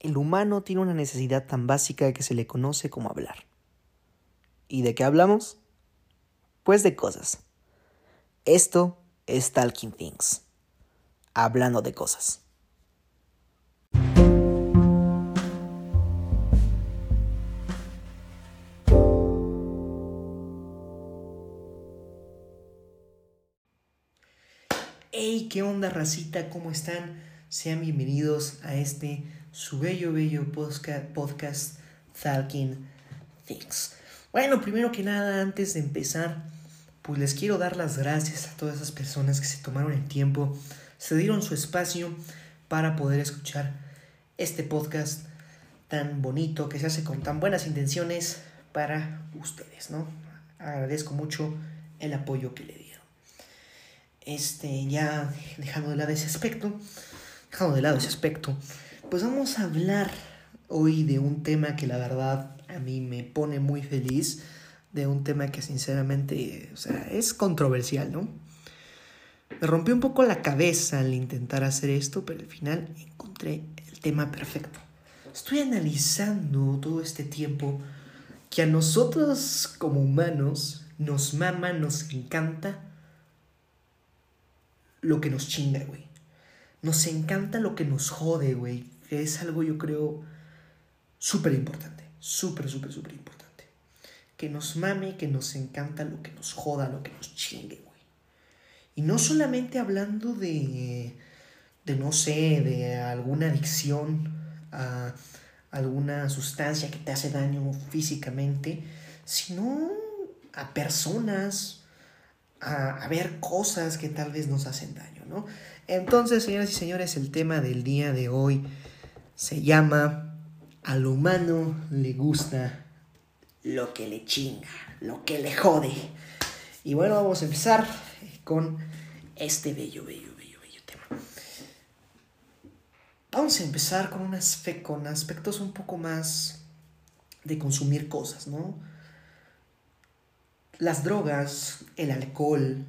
el humano tiene una necesidad tan básica que se le conoce como hablar. ¿Y de qué hablamos? Pues de cosas. Esto es Talking Things. Hablando de cosas. Hey, ¿qué onda, racita? ¿Cómo están? Sean bienvenidos a este su bello, bello podcast, Talking Things. Bueno, primero que nada, antes de empezar, pues les quiero dar las gracias a todas esas personas que se tomaron el tiempo, se dieron su espacio para poder escuchar este podcast tan bonito que se hace con tan buenas intenciones para ustedes, ¿no? Agradezco mucho el apoyo que le dieron. Este, ya dejando de lado ese aspecto, dejando de lado ese aspecto, pues vamos a hablar hoy de un tema que la verdad a mí me pone muy feliz, de un tema que sinceramente, o sea, es controversial, ¿no? Me rompió un poco la cabeza al intentar hacer esto, pero al final encontré el tema perfecto. Estoy analizando todo este tiempo que a nosotros como humanos nos mama, nos encanta lo que nos chinga, güey. Nos encanta lo que nos jode, güey es algo yo creo súper importante, súper, súper, súper importante. Que nos mame, que nos encanta lo que nos joda, lo que nos chingue, güey. Y no solamente hablando de, de no sé, de alguna adicción a alguna sustancia que te hace daño físicamente, sino a personas, a, a, ver cosas que tal vez nos hacen daño, ¿no? Entonces, señoras y señores, el tema del día de hoy se llama Al humano le gusta lo que le chinga, lo que le jode. Y bueno, vamos a empezar con este bello, bello, bello, bello tema. Vamos a empezar con, unas con aspectos un poco más de consumir cosas, ¿no? Las drogas, el alcohol,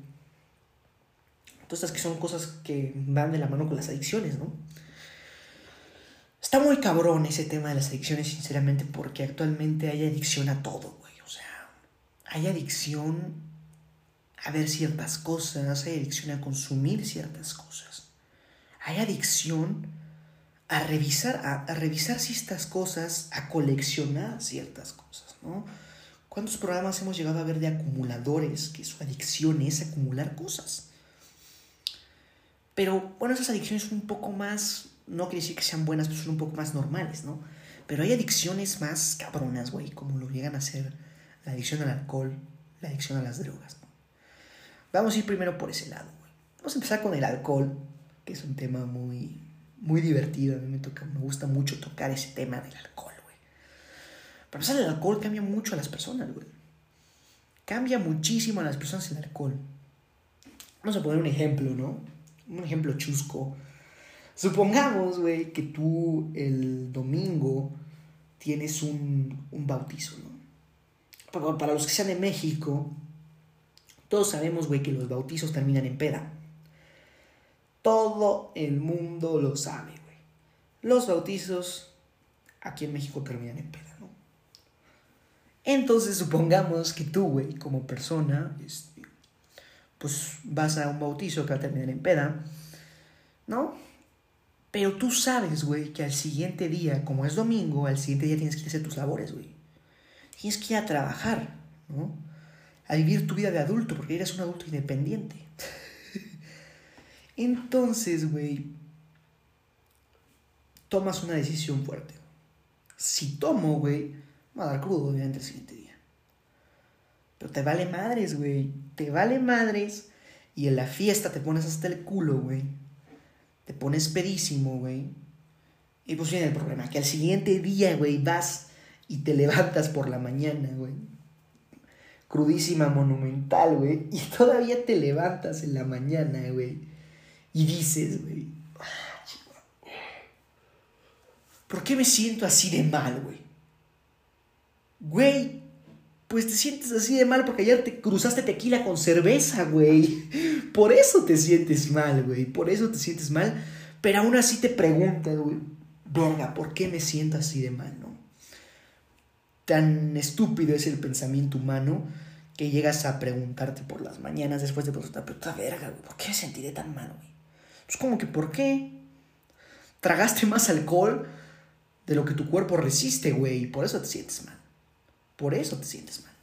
todas estas que son cosas que van de la mano con las adicciones, ¿no? Está muy cabrón ese tema de las adicciones, sinceramente, porque actualmente hay adicción a todo, güey. O sea, hay adicción a ver ciertas cosas, hay adicción a consumir ciertas cosas. Hay adicción a revisar, a, revisar ciertas cosas, a coleccionar ciertas cosas, ¿no? ¿Cuántos programas hemos llegado a ver de acumuladores que su adicción es acumular cosas? Pero bueno, esas adicciones son un poco más no quiere decir que sean buenas, pero son un poco más normales, ¿no? Pero hay adicciones más cabronas, güey, como lo llegan a ser la adicción al alcohol, la adicción a las drogas, ¿no? Vamos a ir primero por ese lado, güey. Vamos a empezar con el alcohol, que es un tema muy, muy divertido. A mí me, toca, me gusta mucho tocar ese tema del alcohol, güey. Para empezar, el alcohol cambia mucho a las personas, güey. Cambia muchísimo a las personas el alcohol. Vamos a poner un ejemplo, ¿no? Un ejemplo chusco Supongamos, güey, que tú el domingo tienes un, un bautizo, ¿no? Para, los que sean de México, todos sabemos, güey, que los bautizos terminan en peda. Todo el mundo lo sabe, güey. Los bautizos aquí en México terminan en peda, ¿no? Entonces supongamos que tú, güey, como persona, este, pues vas a un bautizo que va a terminar en peda, ¿no? Pero tú sabes, güey, que al siguiente día, como es domingo, al siguiente día tienes que hacer tus labores, güey. Tienes que ir a trabajar, ¿no? A vivir tu vida de adulto, porque eres un adulto independiente. Entonces, güey, tomas una decisión fuerte. Si tomo, güey, va a dar crudo, obviamente, el siguiente día. Pero te vale madres, güey. Te vale madres. Y en la fiesta te pones hasta el culo, güey te pones pedísimo, güey. Y pues viene el problema, que al siguiente día, güey, vas y te levantas por la mañana, güey. Crudísima, monumental, güey. Y todavía te levantas en la mañana, güey. Y dices, güey. ¿Por qué me siento así de mal, güey? Güey, pues te sientes así de mal porque ayer te cruzaste tequila con cerveza, güey. Por eso te sientes mal, güey. Por eso te sientes mal. Pero aún así te preguntas, güey. verga, ¿por qué me siento así de mal, no? Tan estúpido es el pensamiento humano que llegas a preguntarte por las mañanas después de preguntar, esta verga, güey, ¿por qué me sentiré tan mal, güey? Es como que, ¿por qué? Tragaste más alcohol de lo que tu cuerpo resiste, güey, y por eso te sientes mal. Por eso te sientes mal.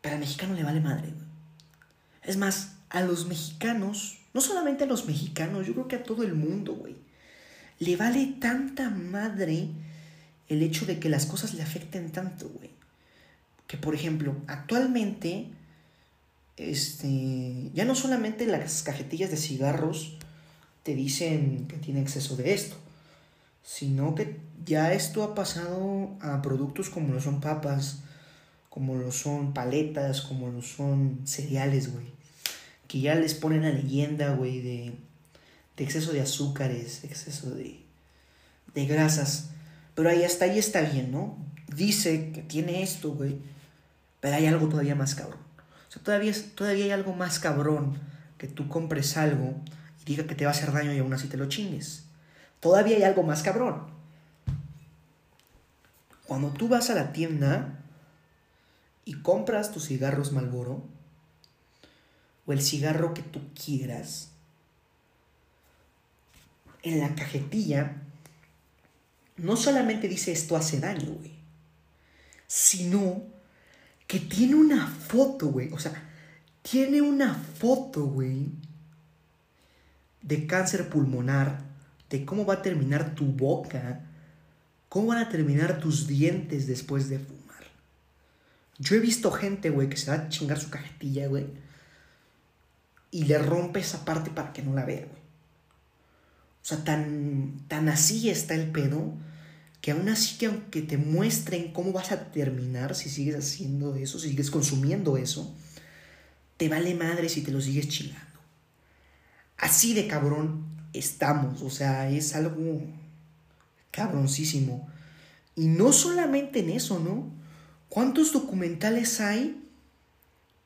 Pero al mexicano le vale madre, güey. Es más, a los mexicanos, no solamente a los mexicanos, yo creo que a todo el mundo, güey, le vale tanta madre el hecho de que las cosas le afecten tanto, güey. Que por ejemplo, actualmente, este, ya no solamente las cajetillas de cigarros te dicen que tiene exceso de esto, sino que ya esto ha pasado a productos como lo son papas, como lo son paletas, como lo son cereales, güey. Que ya les ponen la leyenda, güey, de, de exceso de azúcares, exceso de, de grasas. Pero ahí hasta ahí está bien, ¿no? Dice que tiene esto, güey. Pero hay algo todavía más cabrón. O sea, todavía, todavía hay algo más cabrón que tú compres algo y diga que te va a hacer daño y aún así te lo chingues. Todavía hay algo más cabrón. Cuando tú vas a la tienda y compras tus cigarros Malboro o el cigarro que tú quieras, en la cajetilla no solamente dice esto hace daño, güey, sino que tiene una foto, güey, o sea, tiene una foto, güey, de cáncer pulmonar, de cómo va a terminar tu boca, cómo van a terminar tus dientes después de fumar. Yo he visto gente, güey, que se va a chingar su cajetilla, güey, y le rompe esa parte para que no la vea, güey. O sea, tan, tan así está el pedo que aún así que aunque te muestren cómo vas a terminar si sigues haciendo eso, si sigues consumiendo eso, te vale madre si te lo sigues chingando. Así de cabrón estamos, o sea, es algo cabroncísimo. Y no solamente en eso, ¿no? ¿Cuántos documentales hay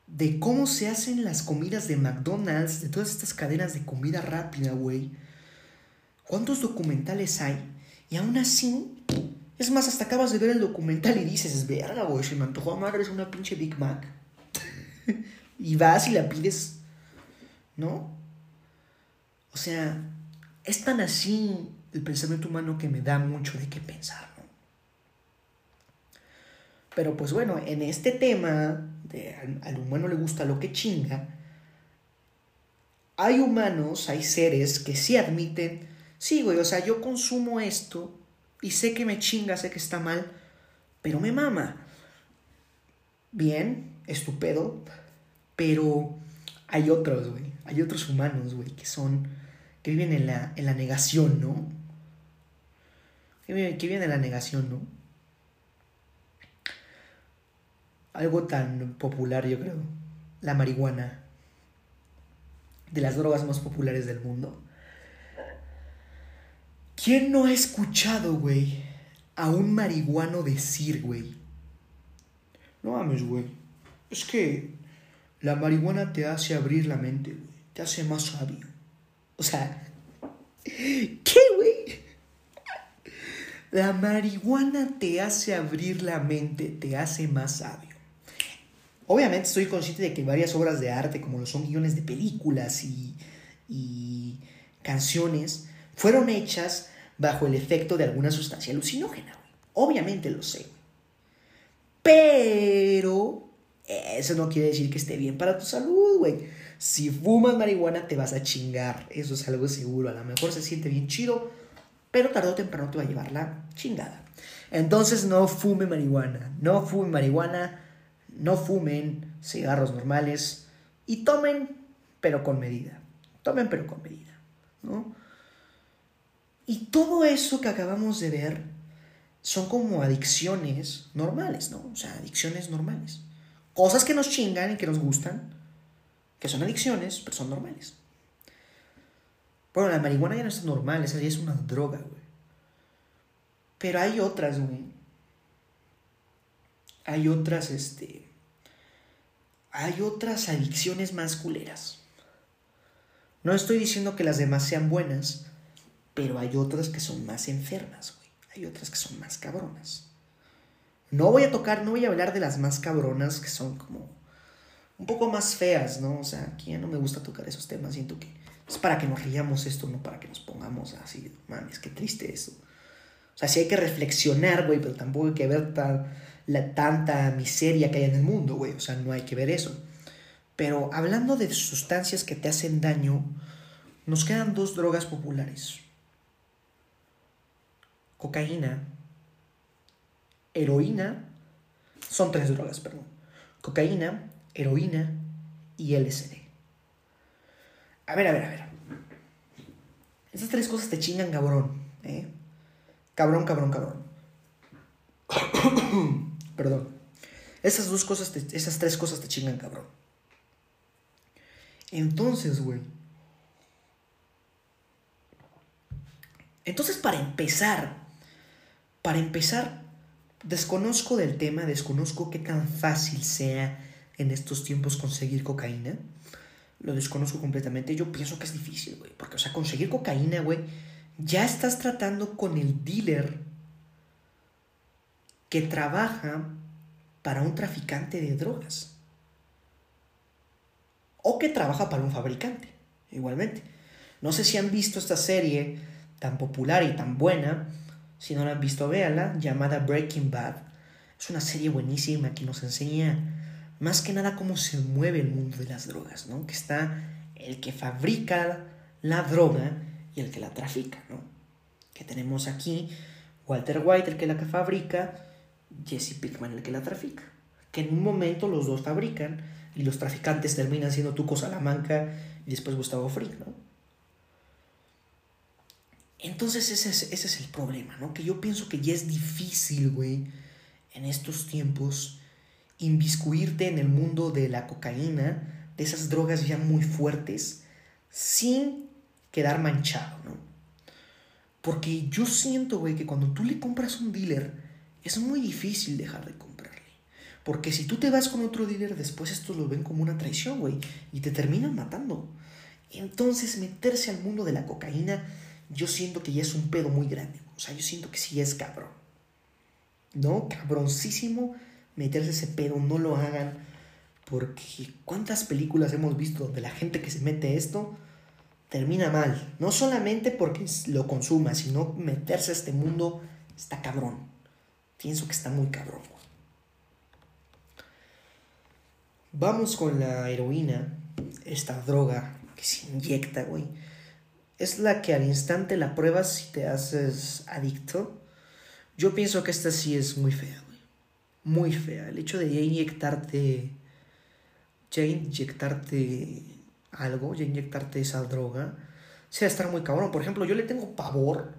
de cómo se hacen las comidas de McDonald's, de todas estas cadenas de comida rápida, güey? ¿Cuántos documentales hay? Y aún así, es más, hasta acabas de ver el documental y dices, verga, güey, se me antojó a madres una pinche Big Mac. y vas y la pides, ¿no? O sea, es tan así el pensamiento humano que me da mucho de qué pensar, ¿no? Pero pues bueno, en este tema, de al, al humano le gusta lo que chinga, hay humanos, hay seres que sí admiten, sí, güey, o sea, yo consumo esto y sé que me chinga, sé que está mal, pero me mama. Bien, estupendo, pero hay otros, güey, hay otros humanos, güey, que son, que viven en la, en la negación, ¿no? Que viven, que viven en la negación, ¿no? Algo tan popular, yo creo, la marihuana, de las drogas más populares del mundo. ¿Quién no ha escuchado, güey, a un marihuano decir, güey? No mames, güey. Es que la marihuana te hace abrir la mente, güey. Te hace más sabio. O sea, ¿qué, güey? La marihuana te hace abrir la mente, te hace más sabio. Obviamente estoy consciente de que varias obras de arte, como lo son guiones de películas y, y canciones, fueron hechas bajo el efecto de alguna sustancia alucinógena. Obviamente lo sé. Pero eso no quiere decir que esté bien para tu salud, güey. Si fumas marihuana te vas a chingar, eso es algo seguro. A lo mejor se siente bien chido, pero tarde o temprano te va a llevar la chingada. Entonces no fume marihuana, no fumen marihuana, no fumen cigarros normales y tomen, pero con medida. Tomen, pero con medida, ¿no? Y todo eso que acabamos de ver son como adicciones normales, ¿no? O sea, adicciones normales. Cosas que nos chingan y que nos gustan, que son adicciones, pero son normales. Bueno, la marihuana ya no es normal, esa ya es una droga, güey. Pero hay otras, güey. Hay otras, este. Hay otras adicciones más culeras. No estoy diciendo que las demás sean buenas, Pero hay otras que son más enfermas, güey. Hay otras que son más cabronas. No voy a tocar, no voy a hablar de las más cabronas que son como un poco más feas, ¿no? O sea, aquí ya no me gusta tocar esos temas. Siento que es para que nos riamos esto, no para que nos pongamos así, mames, qué triste eso. O sea, sí hay que reflexionar, güey, pero tampoco hay que ver la tanta miseria que hay en el mundo, güey. O sea, no hay que ver eso. Pero hablando de sustancias que te hacen daño, nos quedan dos drogas populares. Cocaína, heroína, son tres drogas, perdón. Cocaína, heroína y LSD. A ver, a ver, a ver. Esas tres cosas te chingan cabrón, ¿eh? Cabrón, cabrón, cabrón. Perdón. Esas dos cosas, esas tres cosas te chingan cabrón. Entonces, güey. Entonces, para empezar, para empezar, desconozco del tema, desconozco qué tan fácil sea en estos tiempos conseguir cocaína. Lo desconozco completamente. Yo pienso que es difícil, güey. Porque, o sea, conseguir cocaína, güey, ya estás tratando con el dealer que trabaja para un traficante de drogas o que trabaja para un fabricante, igualmente. No sé si han visto esta serie tan popular y tan buena, si no la han visto, véala, llamada Breaking Bad. Es una serie buenísima que nos enseña más que nada cómo se mueve el mundo de las drogas, ¿no? Que está el que fabrica la droga y el que la trafica, ¿no? Que tenemos aquí Walter White, el que la fabrica, Jesse Pickman, el que la trafica. Que en un momento los dos fabrican y los traficantes terminan siendo Tuco Salamanca y después Gustavo Fring, ¿no? Entonces ese es, ese es el problema, ¿no? Que yo pienso que ya es difícil, güey, en estos tiempos, inviscuirte en el mundo de la cocaína, de esas drogas ya muy fuertes, sin quedar manchado, ¿no? Porque yo siento, güey, que cuando tú le compras a un dealer, es muy difícil dejar de comprar. Porque si tú te vas con otro dealer, después estos lo ven como una traición, güey, y te terminan matando. Entonces, meterse al mundo de la cocaína, yo siento que ya es un pedo muy grande. O sea, yo siento que sí es cabrón. ¿No? Cabroncísimo meterse ese pedo, no lo hagan. Porque cuántas películas hemos visto donde la gente que se mete esto termina mal. No solamente porque lo consuma, sino meterse a este mundo está cabrón. Pienso que está muy cabrón. Vamos con la heroína, esta droga que se inyecta, güey. Es la que al instante la pruebas si te haces adicto. Yo pienso que esta sí es muy fea. Muy fea. El hecho de ya inyectarte. Ya inyectarte algo, ya inyectarte esa droga. sea estar muy cabrón. Por ejemplo, yo le tengo pavor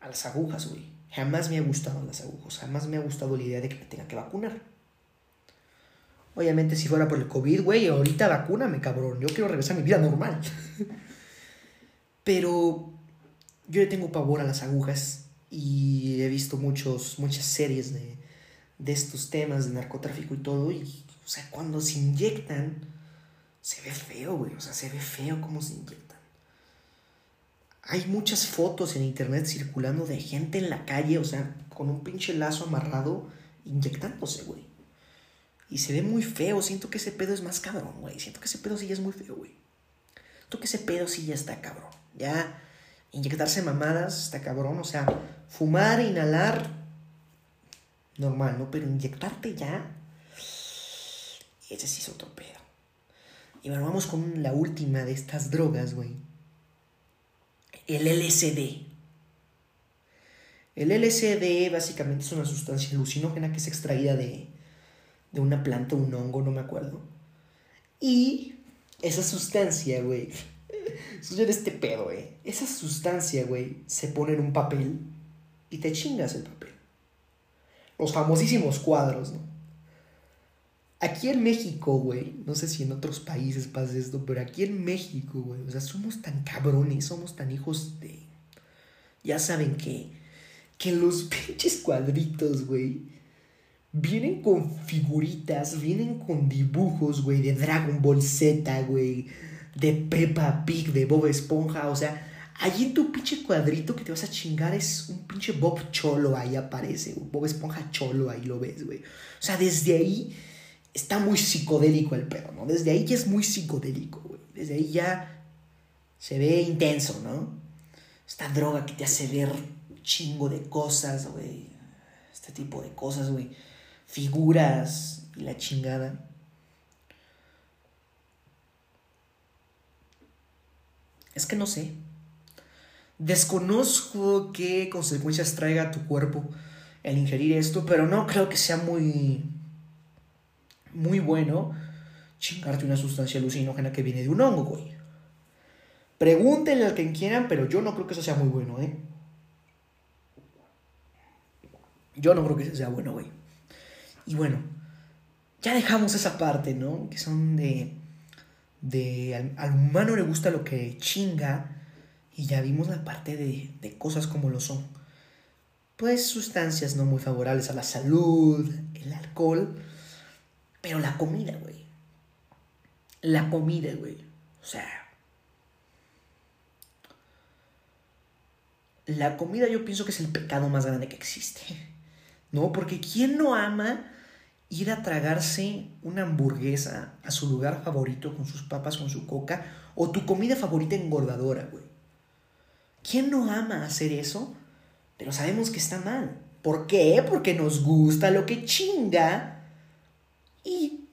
a las agujas, güey. Jamás me ha gustado las agujas. Jamás me ha gustado la idea de que me tenga que vacunar. Obviamente, si fuera por el COVID, güey, ahorita vacúname, cabrón. Yo quiero regresar a mi vida normal. Pero yo le tengo pavor a las agujas y he visto muchos, muchas series de, de estos temas de narcotráfico y todo. Y, o sea, cuando se inyectan, se ve feo, güey. O sea, se ve feo cómo se inyectan. Hay muchas fotos en internet circulando de gente en la calle, o sea, con un pinche lazo amarrado, inyectándose, güey. Y se ve muy feo. Siento que ese pedo es más cabrón, güey. Siento que ese pedo sí ya es muy feo, güey. Siento que ese pedo sí ya está cabrón. Ya inyectarse mamadas está cabrón. O sea, fumar, inhalar, normal, ¿no? Pero inyectarte ya, ese sí es otro pedo. Y bueno, vamos con la última de estas drogas, güey. El LSD. El LSD básicamente es una sustancia alucinógena que es extraída de, de una planta, un hongo, no me acuerdo. Y esa sustancia, güey. Escuchen este pedo, güey. Esa sustancia, güey, se pone en un papel y te chingas el papel. Los famosísimos cuadros, ¿no? Aquí en México, güey, no sé si en otros países pasa esto, pero aquí en México, güey, o sea, somos tan cabrones, somos tan hijos de... Ya saben que, que los pinches cuadritos, güey, vienen con figuritas, vienen con dibujos, güey, de Dragon Ball Z, güey, de Peppa Pig, de Bob Esponja, o sea, Allí en tu pinche cuadrito que te vas a chingar es un pinche Bob Cholo ahí aparece, Bob Esponja Cholo ahí lo ves, güey. O sea, desde ahí está muy psicodélico el pedo, ¿no? Desde ahí ya es muy psicodélico, güey. Desde ahí ya se ve intenso, ¿no? Esta droga que te hace ver chingo de cosas, güey. Este tipo de cosas, güey. Figuras y la chingada. Es que no sé. Desconozco qué consecuencias traiga a tu cuerpo el ingerir esto, pero no creo que sea muy muy bueno chingarte una sustancia alucinógena que viene de un hongo, güey. Pregúntenle al quien quieran, pero yo no creo que eso sea muy bueno, ¿eh? Yo no creo que eso sea bueno, güey. Y bueno, ya dejamos esa parte, ¿no? Que son de... de al, humano le gusta lo que chinga y ya vimos la parte de, de cosas como lo son. Pues sustancias no muy favorables a la salud, el alcohol, pero la comida, güey. La comida, güey. O sea. La comida yo pienso que es el pecado más grande que existe. ¿No? Porque ¿quién no ama ir a tragarse una hamburguesa a su lugar favorito con sus papas, con su coca? O tu comida favorita engordadora, güey. ¿Quién no ama hacer eso? Pero sabemos que está mal. ¿Por qué? Porque nos gusta lo que chinga y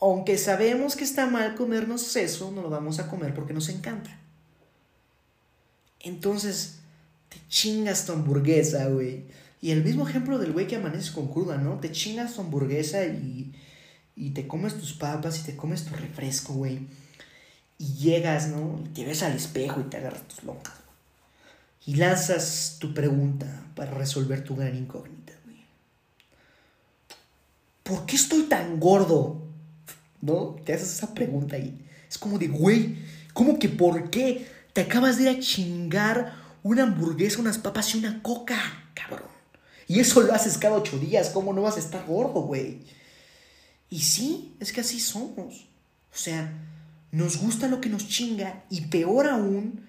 aunque sabemos que está mal comernos eso, no lo vamos a comer porque nos encanta. Entonces, te chingas tu hamburguesa, güey. Y el mismo ejemplo del güey que amaneces con cruda, ¿no? Te chingas tu hamburguesa y, y te comes tus papas y te comes tu refresco, güey. Y llegas, ¿no? Y te ves al espejo y te agarras tus loncas. Y lanzas tu pregunta para resolver tu gran incógnita. ¿por qué estoy tan gordo? ¿No? Te haces esa pregunta ahí. Es como de, güey, ¿cómo que por qué? Te acabas de ir a chingar una hamburguesa, unas papas y una coca, cabrón. Y eso lo haces cada ocho días. ¿Cómo no vas a estar gordo, güey? Y sí, es que así somos. O sea, nos gusta lo que nos chinga y peor aún,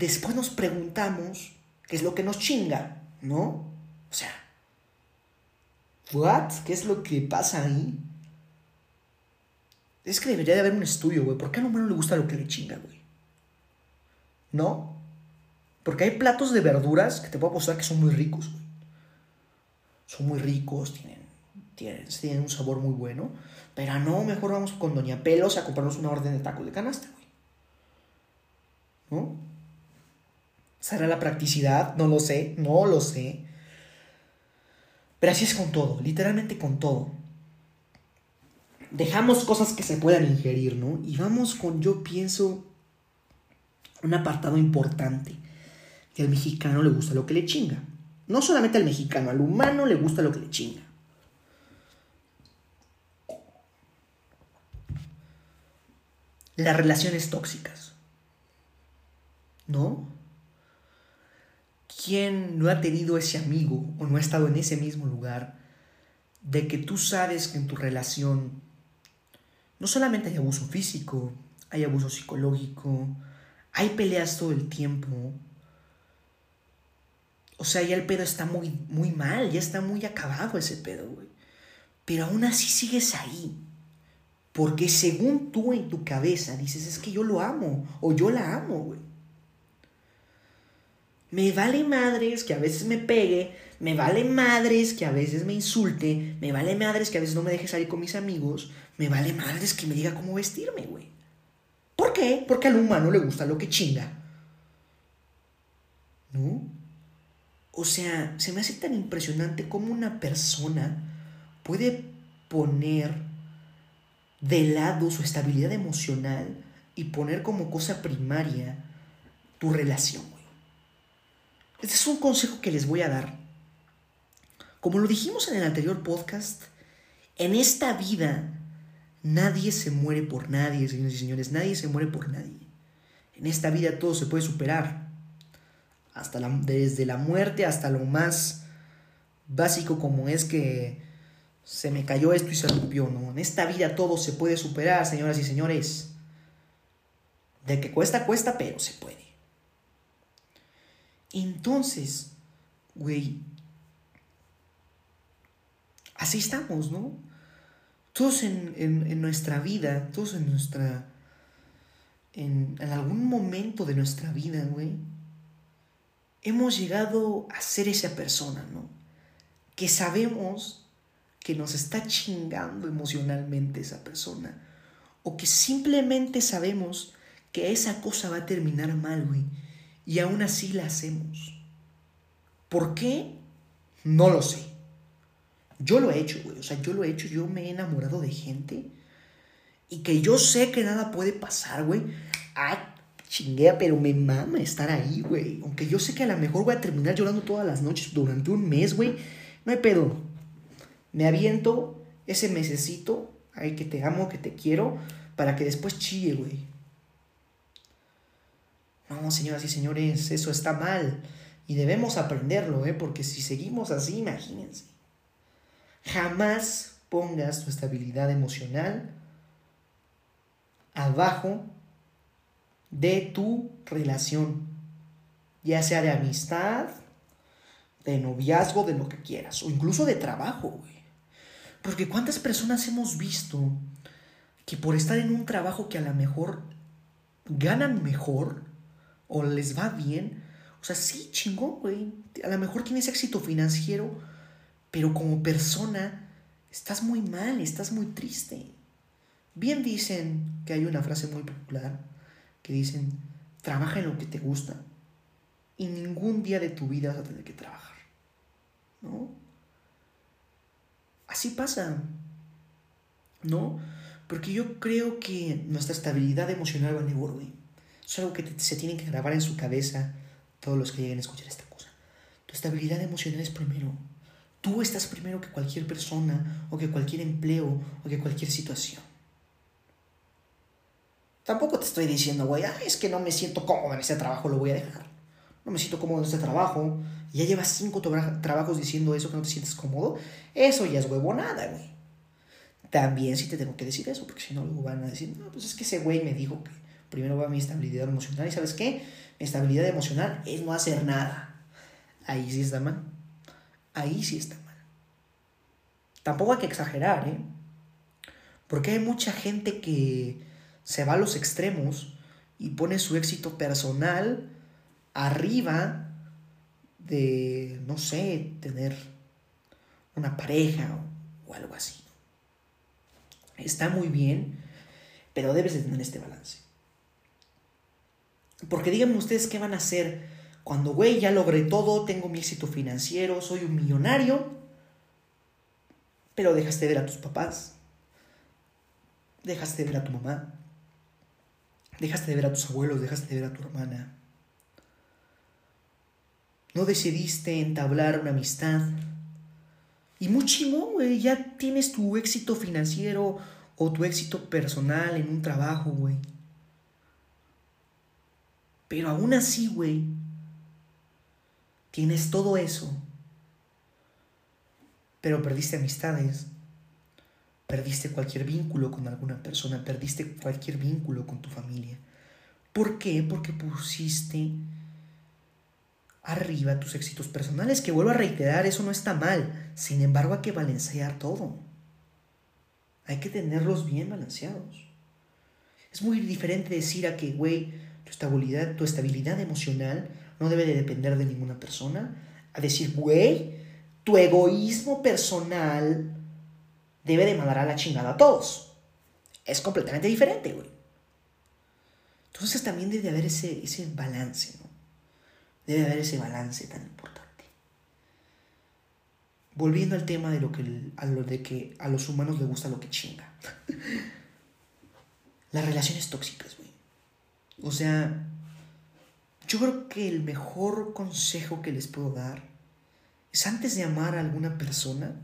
después nos preguntamos qué es lo que nos chinga, ¿no? O sea, ¿What? ¿Qué es lo que pasa ahí? Es que debería de haber un estudio, güey. ¿Por qué al humano le gusta lo que le chinga, güey? ¿No? Porque hay platos de verduras que te puedo apostar que son muy ricos, güey. Son muy ricos, tienen, tienen, tienen un sabor muy bueno. Pero no, mejor vamos con Doña Pelos a comprarnos una orden de tacos de canasta, güey. ¿No? ¿Será la practicidad? No lo sé, no lo sé. Pero así es con todo, literalmente con todo. Dejamos cosas que se puedan ingerir, ¿no? Y vamos con, yo pienso, un apartado importante. Que al mexicano le gusta lo que le chinga. No solamente al mexicano, al humano le gusta lo que le chinga. Las relaciones tóxicas. ¿No? ¿Quién no ha tenido ese amigo o no ha estado en ese mismo lugar de que tú sabes que en tu relación no solamente hay abuso físico, hay abuso psicológico, hay peleas todo el tiempo? O sea, ya el pedo está muy, muy mal, ya está muy acabado ese pedo, güey. Pero aún así sigues ahí. Porque según tú en tu cabeza dices, es que yo lo amo o yo la amo, güey. Me vale madres que a veces me pegue, me vale madres que a veces me insulte, me vale madres que a veces no me deje salir con mis amigos, me vale madres que me diga cómo vestirme, güey. ¿Por qué? Porque al humano le gusta lo que chinga. ¿No? O sea, se me hace tan impresionante cómo una persona puede poner de lado su estabilidad emocional y poner como cosa primaria tu relación. Este es un consejo que les voy a dar. Como lo dijimos en el anterior podcast, en esta vida nadie se muere por nadie, señores y señores, nadie se muere por nadie. En esta vida todo se puede superar. Hasta desde la muerte hasta lo más básico como es que se me cayó esto y se rompió, ¿no? En esta vida todo se puede superar, señoras y señores. De que cuesta, cuesta, pero se puede. Entonces, güey, así estamos, ¿no? Todos en, nuestra vida, todos en nuestra... En, en algún momento de nuestra vida, güey, hemos llegado a ser esa persona, ¿no? Que sabemos que nos está chingando emocionalmente esa persona. O que simplemente sabemos que esa cosa va a terminar mal, güey. Y aún así la hacemos. ¿Por qué? No lo sé. Yo lo he hecho, güey. O sea, yo lo he hecho. Yo me he enamorado de gente. Y que yo sé que nada puede pasar, güey. Ah, chinguea, pero me mama estar ahí, güey. Aunque yo sé que a lo mejor voy a terminar llorando todas las noches durante un mes, güey. No hay pedo. Me aviento ese mesecito. Ay, que te amo, que te quiero. Para que después chille, güey. No, señoras y señores, eso está mal. Y debemos aprenderlo, ¿eh? Porque si seguimos así, imagínense. Jamás pongas tu estabilidad emocional abajo de tu relación, ya sea de amistad, de noviazgo, de lo que quieras, o incluso de trabajo, güey. Porque cuántas personas hemos visto que por estar en un trabajo que a lo mejor ganan mejor, o les va bien, o sea, sí, chingón, güey. A lo mejor tienes éxito financiero, pero como persona estás muy mal, estás muy triste. Bien dicen que hay una frase muy popular que dicen, trabaja en lo que te gusta y ningún día de tu vida vas a tener que trabajar. ¿No? Así pasa. ¿No? Porque yo creo que nuestra estabilidad emocional va a güey. Es algo que se tiene que grabar en su cabeza todos los que lleguen a escuchar esta cosa. Tu estabilidad emocional es primero. Tú estás primero que cualquier persona o que cualquier empleo o que cualquier situación. Tampoco te estoy diciendo, güey, es que no me siento cómodo en ese trabajo, lo voy a dejar. No me siento cómodo en este trabajo. Ya llevas cinco trabajos diciendo eso, que no te sientes cómodo. Eso ya es huevonada, güey. También sí te tengo que decir eso, porque si no, luego van a decir, no, pues es que ese güey me dijo que Primero va mi estabilidad emocional. ¿Y sabes qué? Mi estabilidad emocional es no hacer nada. Ahí sí está mal. Ahí sí está mal. Tampoco hay que exagerar, ¿eh? Porque hay mucha gente que se va a los extremos y pone su éxito personal arriba de, no sé, tener una pareja o, o algo así. Está muy bien, pero debes de tener este balance. Porque díganme ustedes qué van a hacer cuando, güey, ya logré todo, tengo mi éxito financiero, soy un millonario, pero dejaste de ver a tus papás, dejaste de ver a tu mamá, dejaste de ver a tus abuelos, dejaste de ver a tu hermana. No decidiste entablar una amistad. Y muy güey, ya tienes tu éxito financiero o tu éxito personal en un trabajo, güey. Pero aún así, güey, tienes todo eso. Pero perdiste amistades. Perdiste cualquier vínculo con alguna persona. Perdiste cualquier vínculo con tu familia. ¿Por qué? Porque pusiste arriba tus éxitos personales. Que vuelvo a reiterar, eso no está mal. Sin embargo, hay que balancear todo. Hay que tenerlos bien balanceados. Es muy diferente decir a que, güey, tu estabilidad, tu estabilidad emocional no debe de depender de ninguna persona. A decir, güey, tu egoísmo personal debe de mandar a la chingada a todos. Es completamente diferente, güey. Entonces también debe de haber ese, ese balance, ¿no? Debe de haber ese balance tan importante. Volviendo al tema de lo que, a lo de que a los humanos les gusta lo que chinga. Las relaciones tóxicas, güey. O sea, yo creo que el mejor consejo que les puedo dar es antes de amar a alguna persona,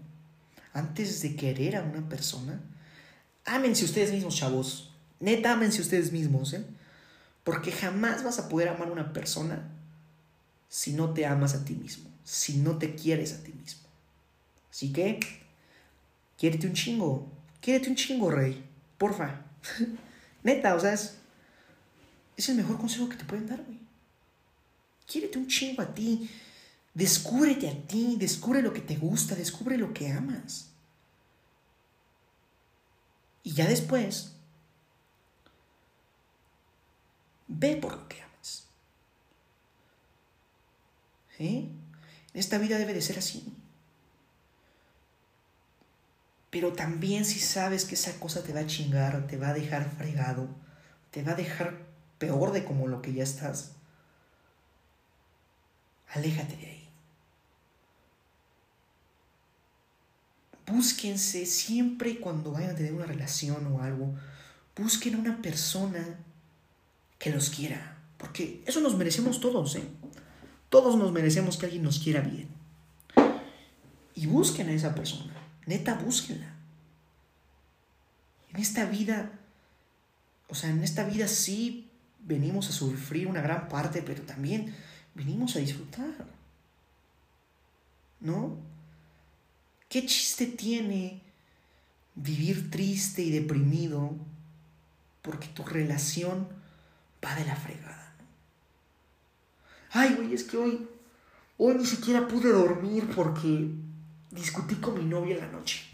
antes de querer a una persona, ámense ustedes mismos, chavos. Neta, ámense ustedes mismos, ¿eh? Porque jamás vas a poder amar a una persona si no te amas a ti mismo, si no te quieres a ti mismo. Así que, quiérete un chingo, quiérete un chingo, rey, porfa. Neta, o sea, es el mejor consejo que te pueden dar, güey. Quiérete un chingo a ti. Descúbrete a ti, descubre lo que te gusta, descubre lo que amas. Y ya después, ve por lo que amas. ¿Eh? Esta vida debe de ser así. Pero también si sabes que esa cosa te va a chingar, te va a dejar fregado, te va a dejar peor de como lo que ya estás, aléjate de ahí. Búsquense siempre cuando vayan a tener una relación o algo, busquen a una persona que los quiera, porque eso nos merecemos todos, ¿eh? Todos nos merecemos que alguien nos quiera bien. Y busquen a esa persona, neta, búsquenla. En esta vida, o sea, en esta vida sí venimos a sufrir una gran parte, pero también venimos a disfrutar. ¿No? ¿Qué chiste tiene vivir triste y deprimido porque tu relación va de la fregada? Ay, güey, es que hoy, hoy ni siquiera pude dormir porque discutí con mi novia en la noche.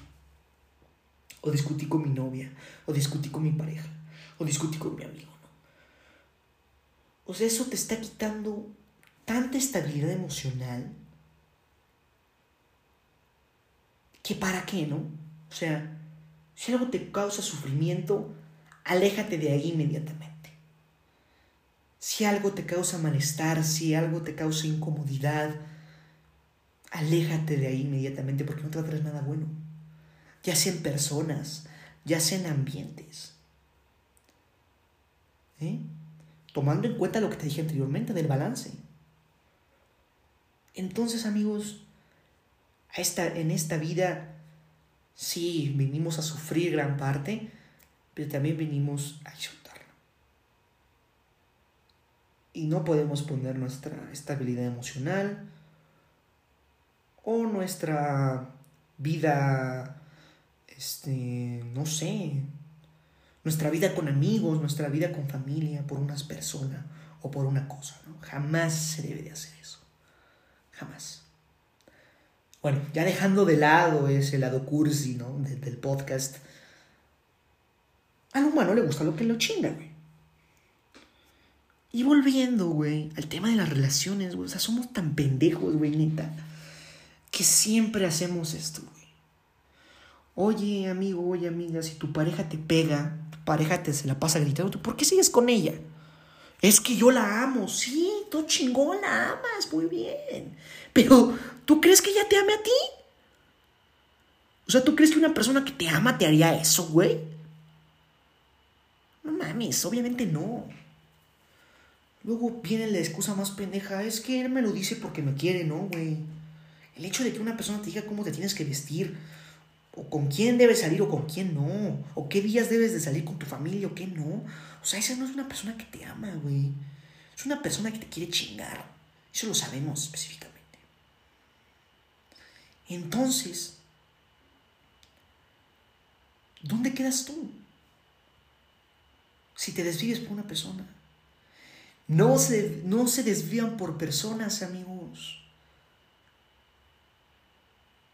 O discutí con mi novia, o discutí con mi pareja, o discutí con mi amigo. O sea, eso te está quitando tanta estabilidad emocional que para qué, ¿no? O sea, si algo te causa sufrimiento, aléjate de ahí inmediatamente. Si algo te causa malestar, si algo te causa incomodidad, aléjate de ahí inmediatamente porque no te nada bueno. Ya sea en personas, ya sea en ambientes. ¿Eh? Tomando en cuenta lo que te dije anteriormente del balance. Entonces, amigos, esta, en esta vida sí vinimos a sufrir gran parte, pero también vinimos a disfrutarlo. Y no podemos poner nuestra estabilidad emocional o nuestra vida, este, no sé, nuestra vida con amigos, nuestra vida con familia, por unas personas o por una cosa. ¿no? Jamás se debe de hacer eso. Jamás. Bueno, ya dejando de lado ese lado cursi, ¿no? del podcast. Al humano le gusta lo que lo chinga, güey. Y volviendo, güey, al tema de las relaciones, güey. O sea, somos tan pendejos, güey, neta. Que siempre hacemos esto, güey. Oye, amigo, oye, amiga, si tu pareja te pega, pareja te se la pasa gritando, ¿por qué sigues con ella? Es que yo la amo, sí, tú chingón la amas, muy bien. Pero, ¿tú crees que ella te ame a ti? O sea, ¿tú crees que una persona que te ama te haría eso, güey? No mames, obviamente no. Luego viene la excusa más pendeja, es que él me lo dice porque me quiere, ¿no, güey? El hecho de que una persona te diga cómo te tienes que vestir, o con quién debes salir o con quién no, o qué días debes de salir con tu familia o qué no. O sea, esa no es una persona que te ama, güey. Es una persona que te quiere chingar. Eso lo sabemos específicamente. Entonces, ¿dónde quedas tú? Si te desvives por una persona. No se, no se desvían por personas, amigos.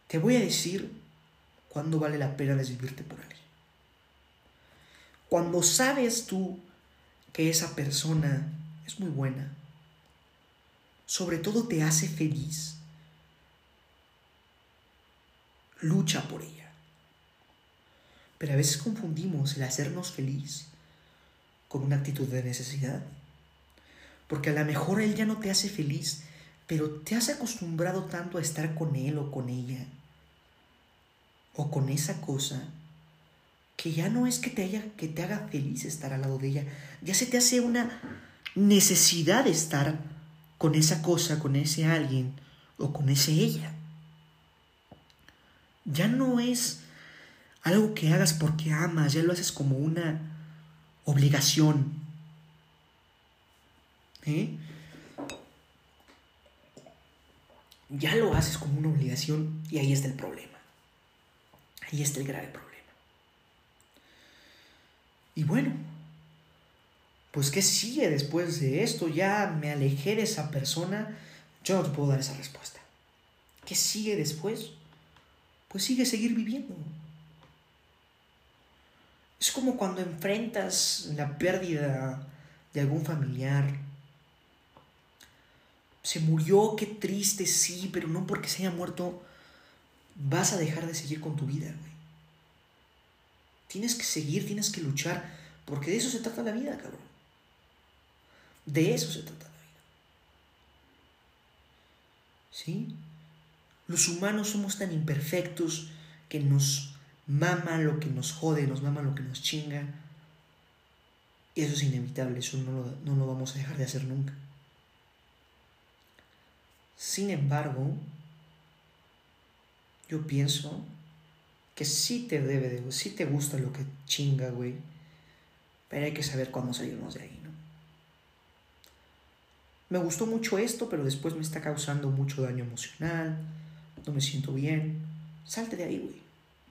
Te voy a decir cuándo vale la pena desvivirte por alguien. Cuando sabes tú que esa persona es muy buena, sobre todo te hace feliz, lucha por ella. Pero a veces confundimos el hacernos feliz con una actitud de necesidad. Porque a lo mejor él ya no te hace feliz, pero te has acostumbrado tanto a estar con él o con ella o con esa cosa que ya no es que te, haya, que te haga feliz estar al lado de ella, ya se te hace una necesidad de estar con esa cosa, con ese alguien o con ese ella. Ya no es algo que hagas porque amas, ya lo haces como una obligación. ¿Eh? Ya lo haces como una obligación y ahí está el problema. Ahí está el grave problema. Y bueno, pues ¿qué sigue después de esto? Ya me alejé de esa persona, yo no te puedo dar esa respuesta. ¿Qué sigue después? Pues sigue seguir viviendo. Es como cuando enfrentas la pérdida de algún familiar. Se murió, qué triste, sí, pero no porque se haya muerto vas a dejar de seguir con tu vida, güey. Tienes que seguir, tienes que luchar, porque de eso se trata la vida, cabrón. De eso se trata la vida. ¿Sí? Los humanos somos tan imperfectos que nos mama lo que nos jode, nos mama lo que nos chinga. Y eso es inevitable, eso no lo, no lo vamos a dejar de hacer nunca. Sin embargo, yo pienso que sí te debe de, sí te gusta lo que chinga, güey. Pero hay que saber cuándo salirnos de ahí, ¿no? Me gustó mucho esto, pero después me está causando mucho daño emocional. No me siento bien. Salte de ahí, güey.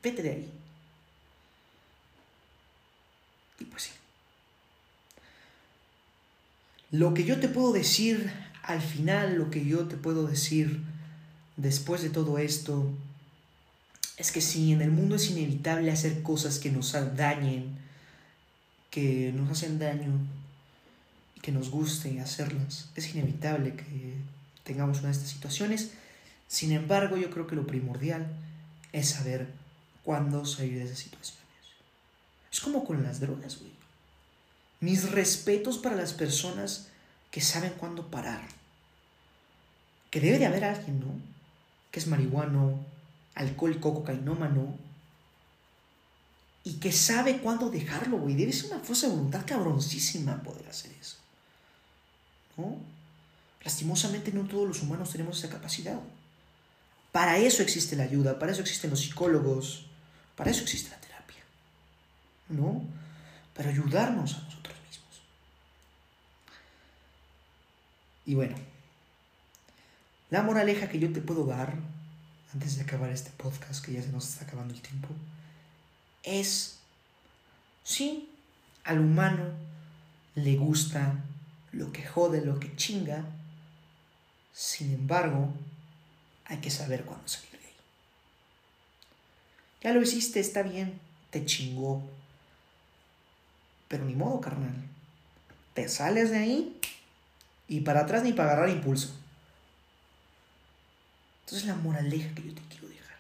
Vete de ahí. Y pues sí. Lo que yo te puedo decir al final, lo que yo te puedo decir después de todo esto, es que si en el mundo es inevitable hacer cosas que nos dañen, que nos hacen daño y que nos guste hacerlas, es inevitable que tengamos una de estas situaciones. Sin embargo, yo creo que lo primordial es saber cuándo salir de esas situaciones. Es como con las drogas, güey. Mis respetos para las personas que saben cuándo parar. Que debe de haber alguien, ¿no? Que es marihuano, alcohólico, cocainómano, y que sabe cuándo dejarlo, güey. Debe ser una fuerza de voluntad cabroncísima poder hacer eso. ¿No? Lastimosamente no todos los humanos tenemos esa capacidad. Para eso existe la ayuda, para eso existen los psicólogos, para eso existe la terapia. ¿No? Para ayudarnos a nosotros mismos. Y bueno, la moraleja que yo te puedo dar antes de acabar este podcast, que ya se nos está acabando el tiempo, es, sí, al humano le gusta lo que jode, lo que chinga, sin embargo, hay que saber cuándo salir de ahí. Ya lo hiciste, está bien, te chingó, pero ni modo, carnal. Te sales de ahí y para atrás ni para agarrar impulso. Entonces la moraleja que yo te quiero dejar.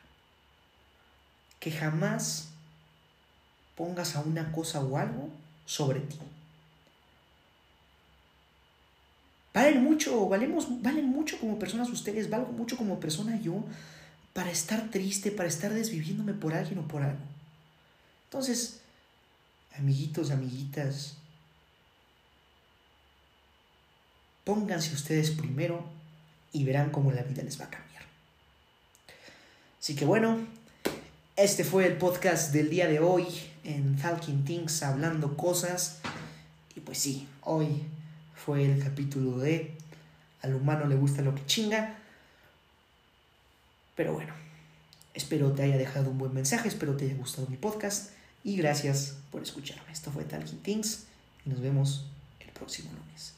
Que jamás pongas a una cosa o algo sobre ti. Valen mucho, valemos, valen mucho como personas ustedes, valgo mucho como persona yo para estar triste, para estar desviviéndome por alguien o por algo. Entonces, amiguitos, amiguitas, pónganse ustedes primero y verán cómo la vida les va a cambiar. Así que bueno, este fue el podcast del día de hoy en Falcon Things hablando cosas. Y pues sí, hoy fue el capítulo de Al humano le gusta lo que chinga. Pero bueno, espero te haya dejado un buen mensaje, espero te haya gustado mi podcast y gracias por escucharme. Esto fue Talking Things y nos vemos el próximo lunes.